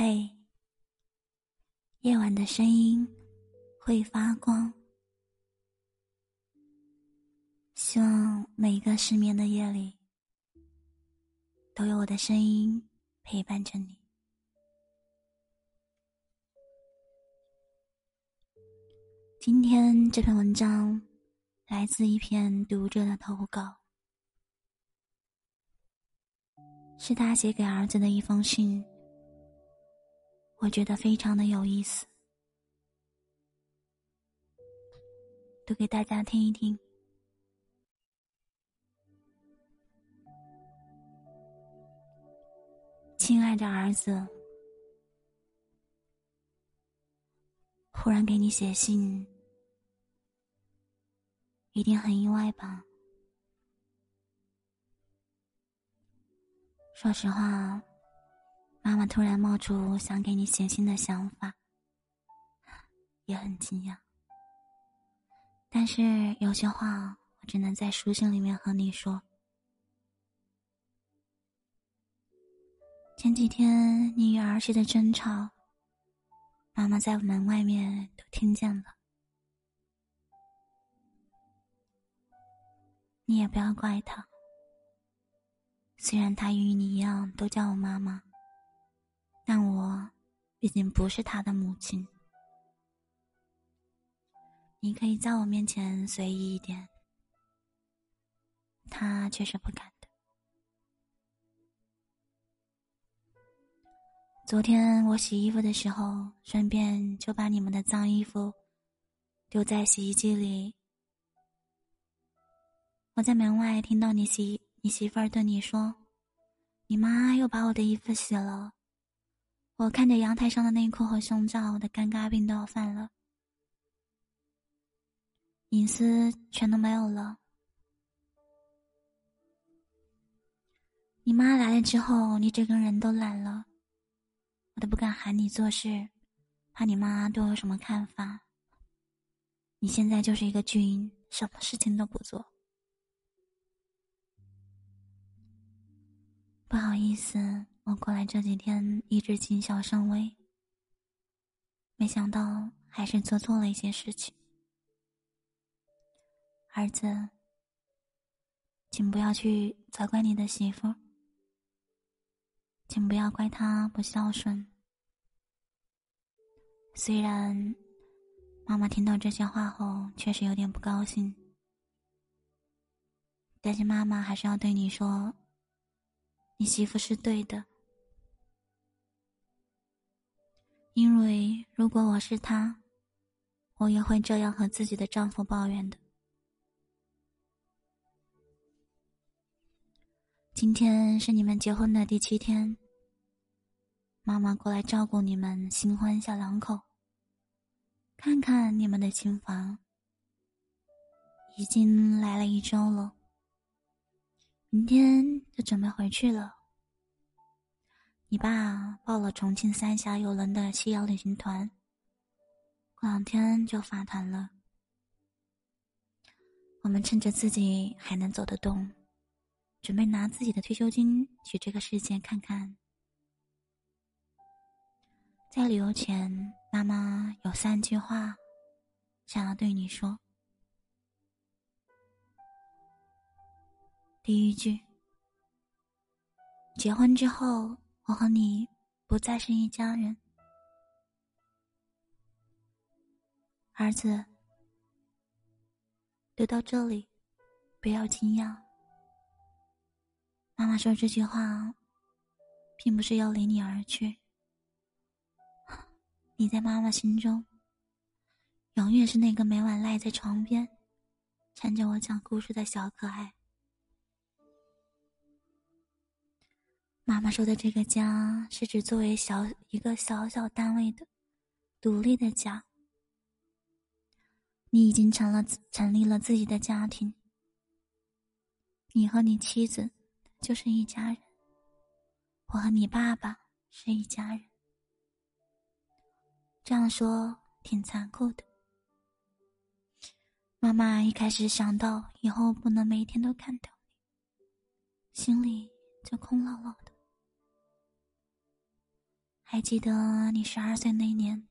嘿，夜晚的声音会发光。希望每一个失眠的夜里，都有我的声音陪伴着你。今天这篇文章来自一篇读者的投稿，是他写给儿子的一封信。我觉得非常的有意思，读给大家听一听。亲爱的儿子，忽然给你写信，一定很意外吧？说实话。妈妈突然冒出想给你写信的想法，也很惊讶。但是有些话我只能在书信里面和你说。前几天你与儿媳的争吵，妈妈在门外面都听见了。你也不要怪他，虽然他与你一样都叫我妈妈。但我毕竟不是他的母亲，你可以在我面前随意一点，他却是不敢的。昨天我洗衣服的时候，顺便就把你们的脏衣服丢在洗衣机里。我在门外听到你媳你媳妇儿对你说：“你妈又把我的衣服洗了。”我看着阳台上的内裤和胸罩，我的尴尬病都要犯了，隐私全都没有了。你妈来了之后，你整个人都懒了，我都不敢喊你做事，怕你妈对我有什么看法。你现在就是一个巨婴，什么事情都不做。不好意思。我过来这几天一直谨小慎微，没想到还是做错了一些事情。儿子，请不要去责怪你的媳妇，请不要怪她不孝顺。虽然妈妈听到这些话后确实有点不高兴，但是妈妈还是要对你说，你媳妇是对的。因为如果我是她，我也会这样和自己的丈夫抱怨的。今天是你们结婚的第七天，妈妈过来照顾你们新婚小两口，看看你们的新房。已经来了一周了，明天就准备回去了。你爸报了重庆三峡游轮的七幺旅行团，过两天就发团了。我们趁着自己还能走得动，准备拿自己的退休金去这个世界看看。在旅游前，妈妈有三句话想要对你说。第一句，结婚之后。我和你不再是一家人，儿子。读到这里，不要惊讶。妈妈说这句话，并不是要离你而去。你在妈妈心中，永远是那个每晚赖在床边，缠着我讲故事的小可爱。妈妈说的这个家，是指作为小一个小小单位的独立的家。你已经成了成立了自己的家庭，你和你妻子就是一家人，我和你爸爸是一家人。这样说挺残酷的。妈妈一开始想到以后不能每天都看到你，心里就空落落的。还记得你十二岁那年，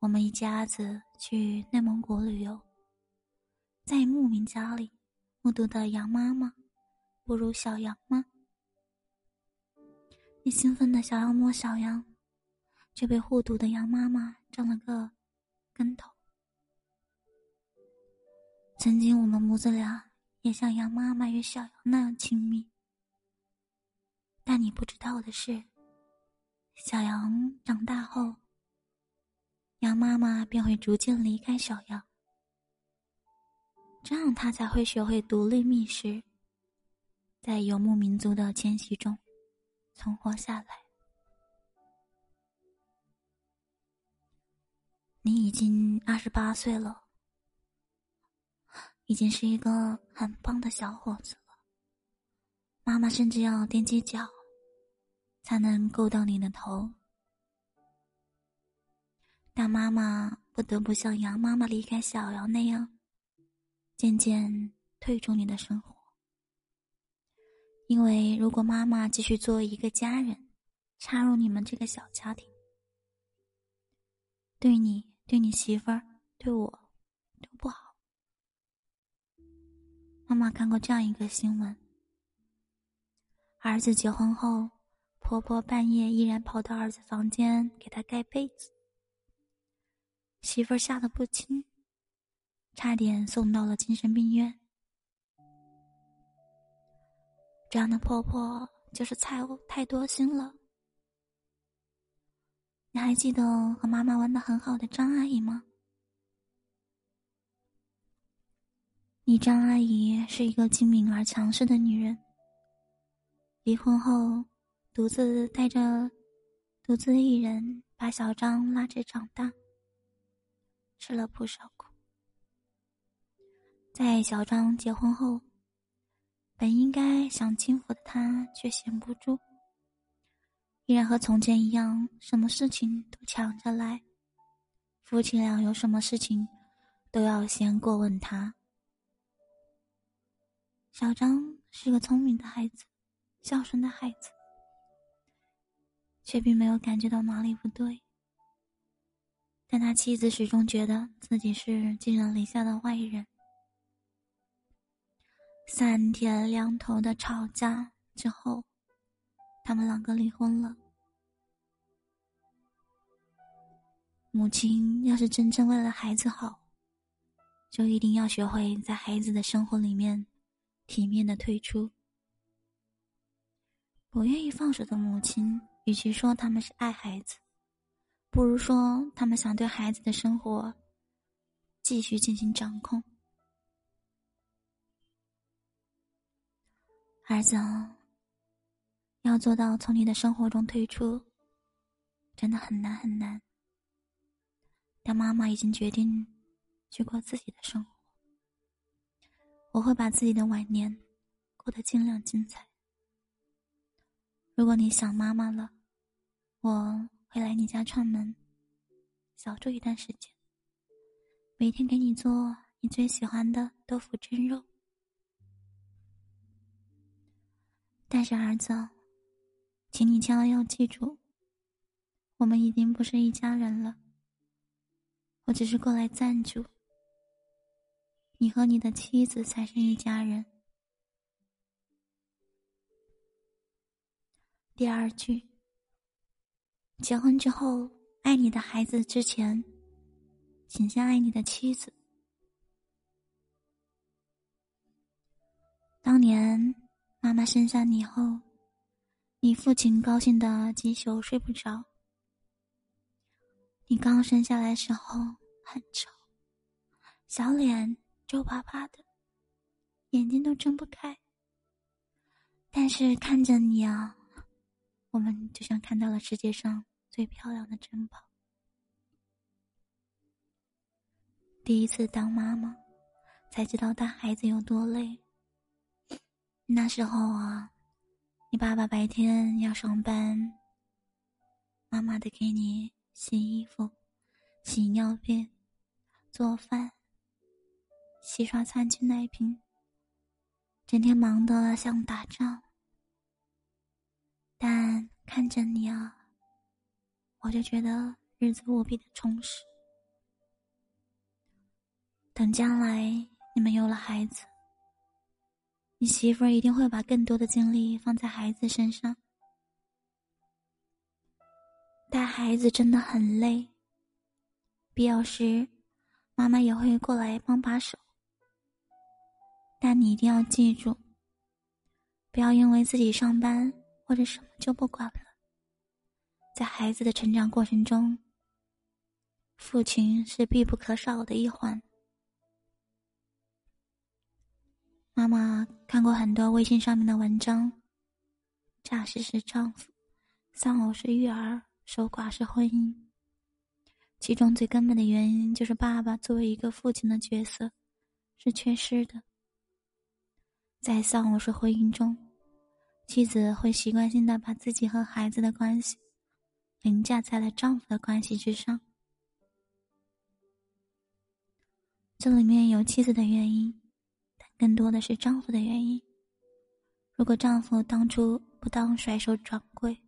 我们一家子去内蒙古旅游，在牧民家里目睹的羊妈妈哺乳小羊吗？你兴奋的想要摸小羊，却被护犊的羊妈妈撞了个跟头。曾经我们母子俩也像羊妈妈与小羊那样亲密，但你不知道的是。小羊长大后，羊妈妈便会逐渐离开小羊，这样它才会学会独立觅食，在游牧民族的迁徙中存活下来。你已经二十八岁了，已经是一个很棒的小伙子了。妈妈甚至要踮起脚。才能够到你的头，但妈妈不得不像羊妈妈离开小羊那样，渐渐退出你的生活。因为如果妈妈继续做一个家人，插入你们这个小家庭，对你、对你媳妇儿、对我都不好。妈妈看过这样一个新闻：儿子结婚后。婆婆半夜依然跑到儿子房间给他盖被子，媳妇儿吓得不轻，差点送到了精神病院。这样的婆婆就是太太多心了。你还记得和妈妈玩的很好的张阿姨吗？你张阿姨是一个精明而强势的女人，离婚后。独自带着，独自一人把小张拉扯长大，吃了不少苦。在小张结婚后，本应该享清福的他却闲不住，依然和从前一样，什么事情都抢着来。夫妻俩有什么事情，都要先过问他。小张是个聪明的孩子，孝顺的孩子。却并没有感觉到哪里不对，但他妻子始终觉得自己是寄人篱下的外人。三天两头的吵架之后，他们两个离婚了。母亲要是真正为了孩子好，就一定要学会在孩子的生活里面体面的退出。不愿意放手的母亲。与其说他们是爱孩子，不如说他们想对孩子的生活继续进行掌控。儿子，要做到从你的生活中退出，真的很难很难。但妈妈已经决定去过自己的生活，我会把自己的晚年过得尽量精彩。如果你想妈妈了，我会来你家串门，小住一段时间。每天给你做你最喜欢的豆腐蒸肉。但是儿子，请你千万要记住，我们已经不是一家人了。我只是过来暂住，你和你的妻子才是一家人。第二句：结婚之后，爱你的孩子之前，请先爱你的妻子。当年妈妈生下你后，你父亲高兴的几宿睡不着。你刚生下来时候很丑，小脸皱巴巴的，眼睛都睁不开。但是看着你啊。我们就像看到了世界上最漂亮的珍宝。第一次当妈妈，才知道带孩子有多累。那时候啊，你爸爸白天要上班，妈妈得给你洗衣服、洗尿片、做饭、洗刷餐具奶瓶，整天忙得像打仗。但看着你啊，我就觉得日子无比的充实。等将来你们有了孩子，你媳妇儿一定会把更多的精力放在孩子身上。带孩子真的很累，必要时，妈妈也会过来帮把手。但你一定要记住，不要因为自己上班或者什么就不管了。在孩子的成长过程中，父亲是必不可少的一环。妈妈看过很多微信上面的文章，诈尸是丈夫，丧偶是育儿，守寡是婚姻。其中最根本的原因就是爸爸作为一个父亲的角色是缺失的。在丧偶式婚姻中，妻子会习惯性的把自己和孩子的关系凌驾在了丈夫的关系之上。这里面有妻子的原因，但更多的是丈夫的原因。如果丈夫当初不当甩手掌柜，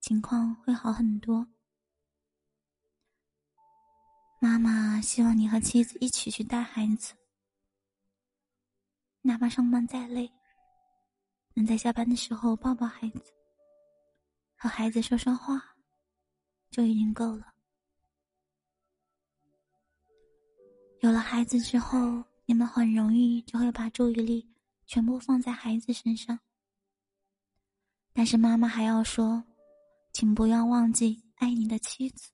情况会好很多。妈妈希望你和妻子一起去带孩子。哪怕上班再累，能在下班的时候抱抱孩子，和孩子说说话，就已经够了。有了孩子之后，你们很容易就会把注意力全部放在孩子身上。但是妈妈还要说，请不要忘记爱你的妻子。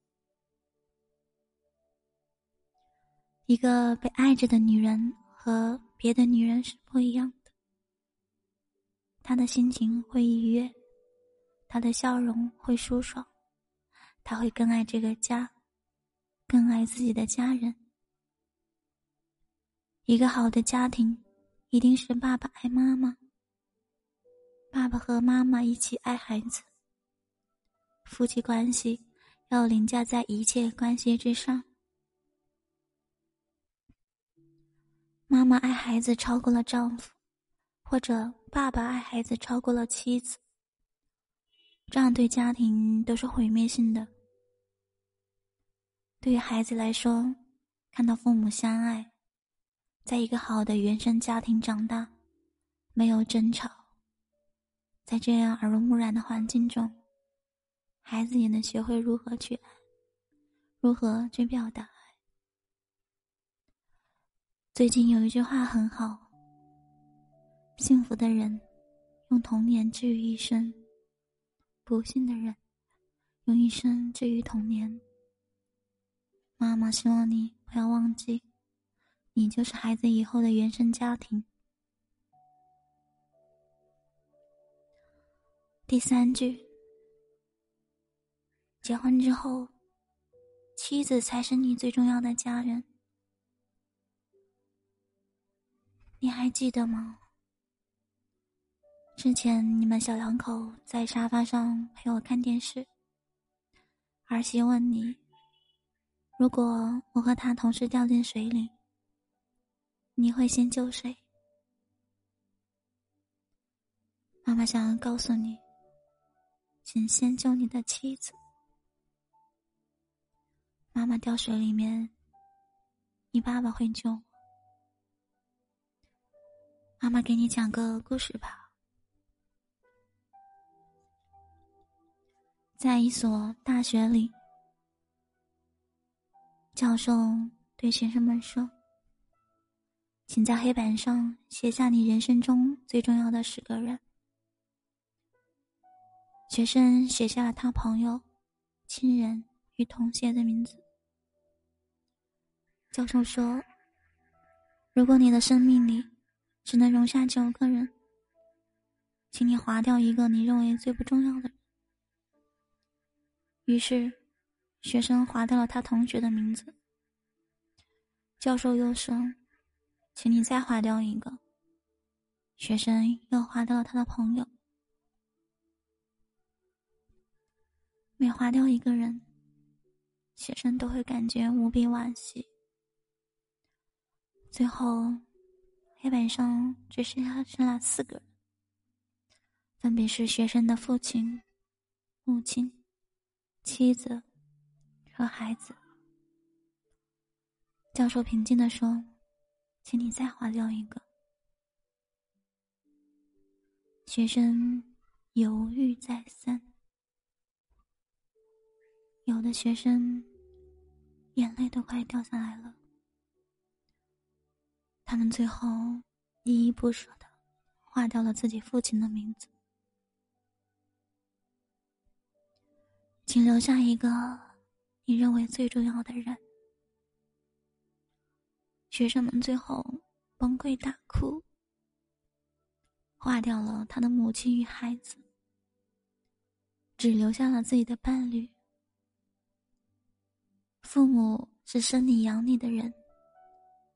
一个被爱着的女人和。别的女人是不一样，他的心情会愉悦，他的笑容会舒爽，他会更爱这个家，更爱自己的家人。一个好的家庭，一定是爸爸爱妈妈，爸爸和妈妈一起爱孩子，夫妻关系要凌驾在一切关系之上。妈妈爱孩子超过了丈夫，或者爸爸爱孩子超过了妻子，这样对家庭都是毁灭性的。对于孩子来说，看到父母相爱，在一个好的原生家庭长大，没有争吵，在这样耳濡目染的环境中，孩子也能学会如何去爱，如何去表达。最近有一句话很好：幸福的人用童年治愈一生，不幸的人用一生治愈童年。妈妈希望你不要忘记，你就是孩子以后的原生家庭。第三句：结婚之后，妻子才是你最重要的家人。你还记得吗？之前你们小两口在沙发上陪我看电视，儿媳问你：“如果我和他同时掉进水里，你会先救谁？”妈妈想要告诉你，请先救你的妻子。妈妈掉水里面，你爸爸会救。妈妈给你讲个故事吧。在一所大学里，教授对学生们说：“请在黑板上写下你人生中最重要的十个人。”学生写下了他朋友、亲人与同学的名字。教授说：“如果你的生命里……”只能容下九个人，请你划掉一个你认为最不重要的。于是，学生划掉了他同学的名字。教授又说：“请你再划掉一个。”学生又划掉了他的朋友。每划掉一个人，学生都会感觉无比惋惜。最后。黑板上只剩下剩了四个人，分别是学生的父亲、母亲、妻子和孩子。教授平静的说：“请你再划掉一个。”学生犹豫再三，有的学生眼泪都快掉下来了。他们最后依依不舍的划掉了自己父亲的名字，请留下一个你认为最重要的人。学生们最后崩溃大哭，划掉了他的母亲与孩子，只留下了自己的伴侣。父母是生你养你的人，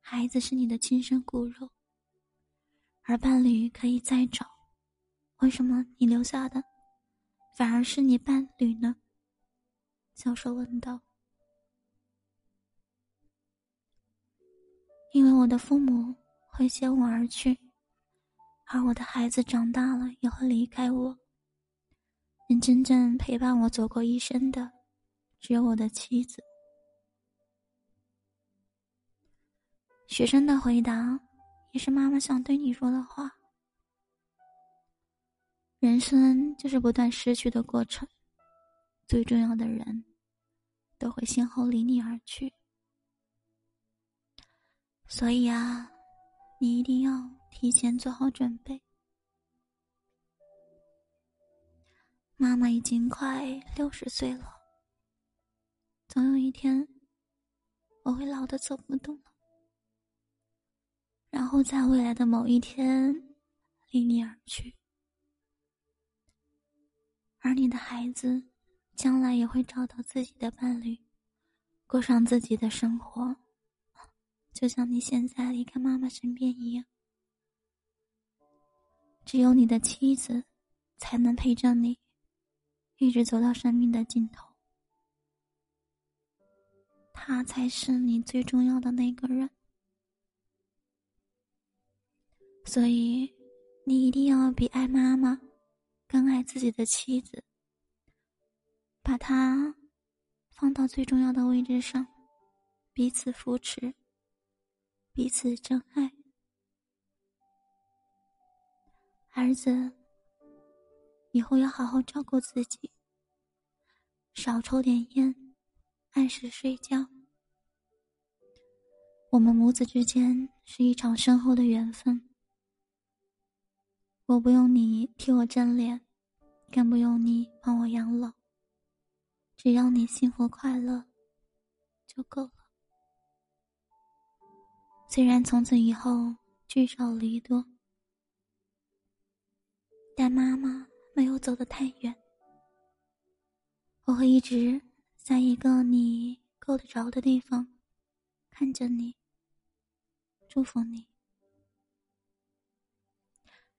孩子是你的亲生骨肉，而伴侣可以再找。为什么你留下的反而是你伴侣呢？教授问道。因为我的父母会先我而去，而我的孩子长大了也会离开我。能真正陪伴我走过一生的，只有我的妻子。学生的回答，也是妈妈想对你说的话。人生就是不断失去的过程，最重要的人，都会先后离你而去。所以啊，你一定要提前做好准备。妈妈已经快六十岁了，总有一天我会老的走不动了，然后在未来的某一天离你而去，而你的孩子将来也会找到自己的伴侣，过上自己的生活。就像你现在离开妈妈身边一样，只有你的妻子，才能陪着你，一直走到生命的尽头。他才是你最重要的那个人，所以你一定要比爱妈妈更爱自己的妻子，把它放到最重要的位置上，彼此扶持。彼此真爱，儿子，以后要好好照顾自己，少抽点烟，按时睡觉。我们母子之间是一场深厚的缘分，我不用你替我争脸，更不用你帮我养老，只要你幸福快乐，就够了。虽然从此以后聚少离多，但妈妈没有走得太远。我会一直在一个你够得着的地方看着你，祝福你。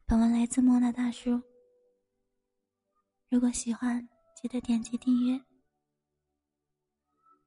本文来自莫那大叔。如果喜欢，记得点击订阅。